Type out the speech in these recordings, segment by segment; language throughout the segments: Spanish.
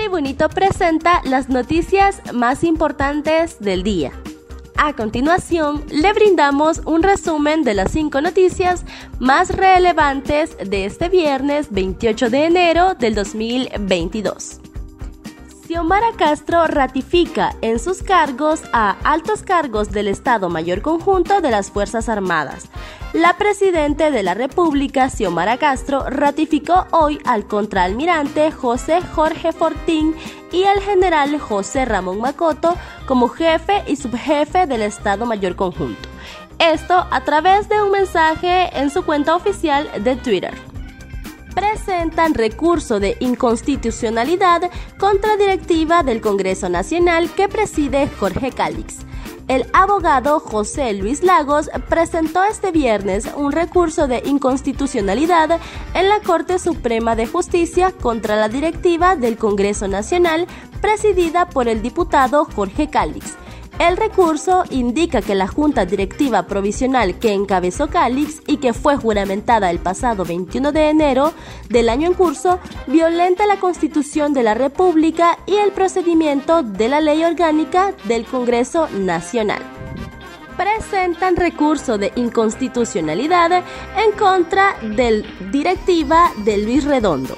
Tribunito presenta las noticias más importantes del día. A continuación, le brindamos un resumen de las cinco noticias más relevantes de este viernes 28 de enero del 2022. Xiomara Castro ratifica en sus cargos a altos cargos del Estado Mayor Conjunto de las Fuerzas Armadas. La Presidenta de la República, Xiomara Castro, ratificó hoy al contraalmirante José Jorge Fortín y al general José Ramón Macoto como jefe y subjefe del Estado Mayor Conjunto. Esto a través de un mensaje en su cuenta oficial de Twitter presentan recurso de inconstitucionalidad contra directiva del Congreso Nacional que preside Jorge Cálix. El abogado José Luis Lagos presentó este viernes un recurso de inconstitucionalidad en la Corte Suprema de Justicia contra la directiva del Congreso Nacional presidida por el diputado Jorge Cálix el recurso indica que la Junta Directiva Provisional que encabezó Calix y que fue juramentada el pasado 21 de enero del año en curso violenta la Constitución de la República y el procedimiento de la Ley Orgánica del Congreso Nacional presentan recurso de inconstitucionalidad en contra del directiva de Luis Redondo.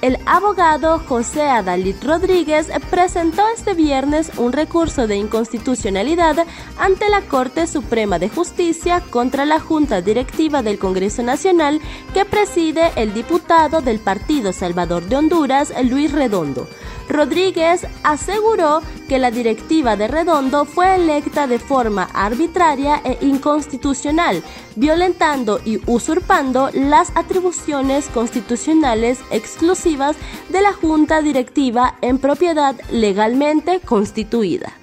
El abogado José Adalit Rodríguez presentó este viernes un recurso de inconstitucionalidad ante la Corte Suprema de Justicia contra la Junta Directiva del Congreso Nacional que preside el diputado del Partido Salvador de Honduras, Luis Redondo. Rodríguez aseguró que la directiva de Redondo fue electa de forma arbitraria e inconstitucional, violentando y usurpando las atribuciones constitucionales exclusivas de la Junta Directiva en propiedad legalmente constituida.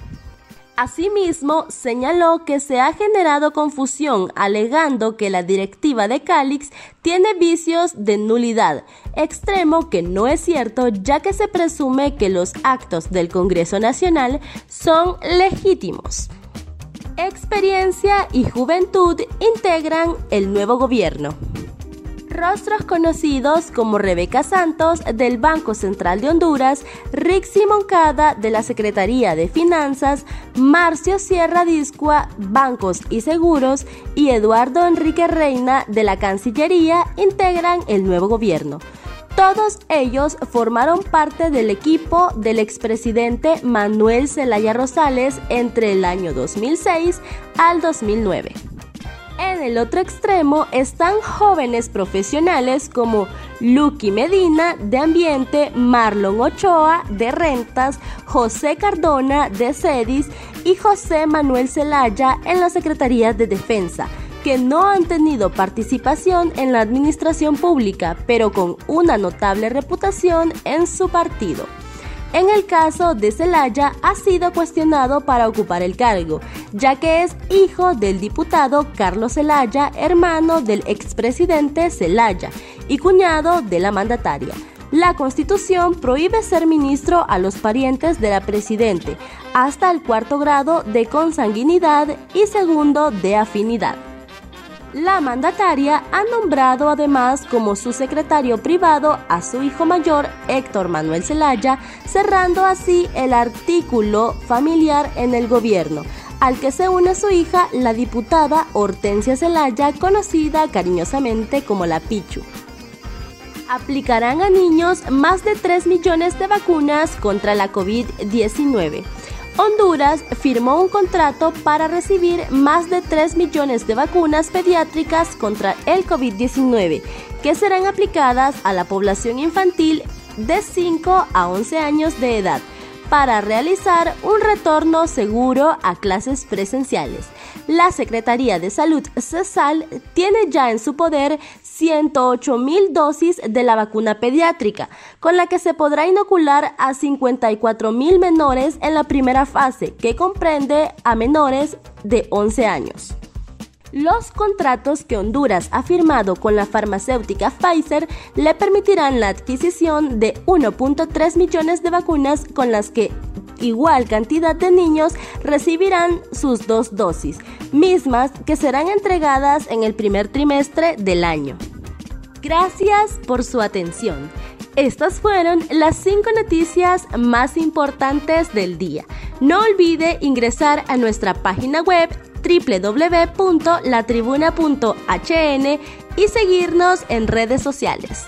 Asimismo, señaló que se ha generado confusión alegando que la directiva de Calix tiene vicios de nulidad, extremo que no es cierto ya que se presume que los actos del Congreso Nacional son legítimos. Experiencia y juventud integran el nuevo gobierno. Rostros conocidos como Rebeca Santos del Banco Central de Honduras, Rixi Moncada de la Secretaría de Finanzas, Marcio Sierra Discua, Bancos y Seguros y Eduardo Enrique Reina de la Cancillería integran el nuevo gobierno. Todos ellos formaron parte del equipo del expresidente Manuel Zelaya Rosales entre el año 2006 al 2009. En el otro extremo están jóvenes profesionales como Lucky Medina de Ambiente, Marlon Ochoa de Rentas, José Cardona de CEDIS y José Manuel Zelaya en la Secretaría de Defensa que no han tenido participación en la administración pública, pero con una notable reputación en su partido. En el caso de Zelaya, ha sido cuestionado para ocupar el cargo, ya que es hijo del diputado Carlos Zelaya, hermano del expresidente Zelaya y cuñado de la mandataria. La Constitución prohíbe ser ministro a los parientes de la Presidente hasta el cuarto grado de consanguinidad y segundo de afinidad. La mandataria ha nombrado además como su secretario privado a su hijo mayor, Héctor Manuel Zelaya, cerrando así el artículo familiar en el gobierno, al que se une su hija, la diputada Hortensia Zelaya, conocida cariñosamente como la Pichu. Aplicarán a niños más de 3 millones de vacunas contra la COVID-19. Honduras firmó un contrato para recibir más de 3 millones de vacunas pediátricas contra el COVID-19 que serán aplicadas a la población infantil de 5 a 11 años de edad para realizar un retorno seguro a clases presenciales. La Secretaría de Salud CESAL tiene ya en su poder 108 mil dosis de la vacuna pediátrica, con la que se podrá inocular a 54 mil menores en la primera fase, que comprende a menores de 11 años. Los contratos que Honduras ha firmado con la farmacéutica Pfizer le permitirán la adquisición de 1.3 millones de vacunas con las que igual cantidad de niños recibirán sus dos dosis, mismas que serán entregadas en el primer trimestre del año. Gracias por su atención Estas fueron las 5 noticias más importantes del día. No olvide ingresar a nuestra página web www.latribuna.hn y seguirnos en redes sociales.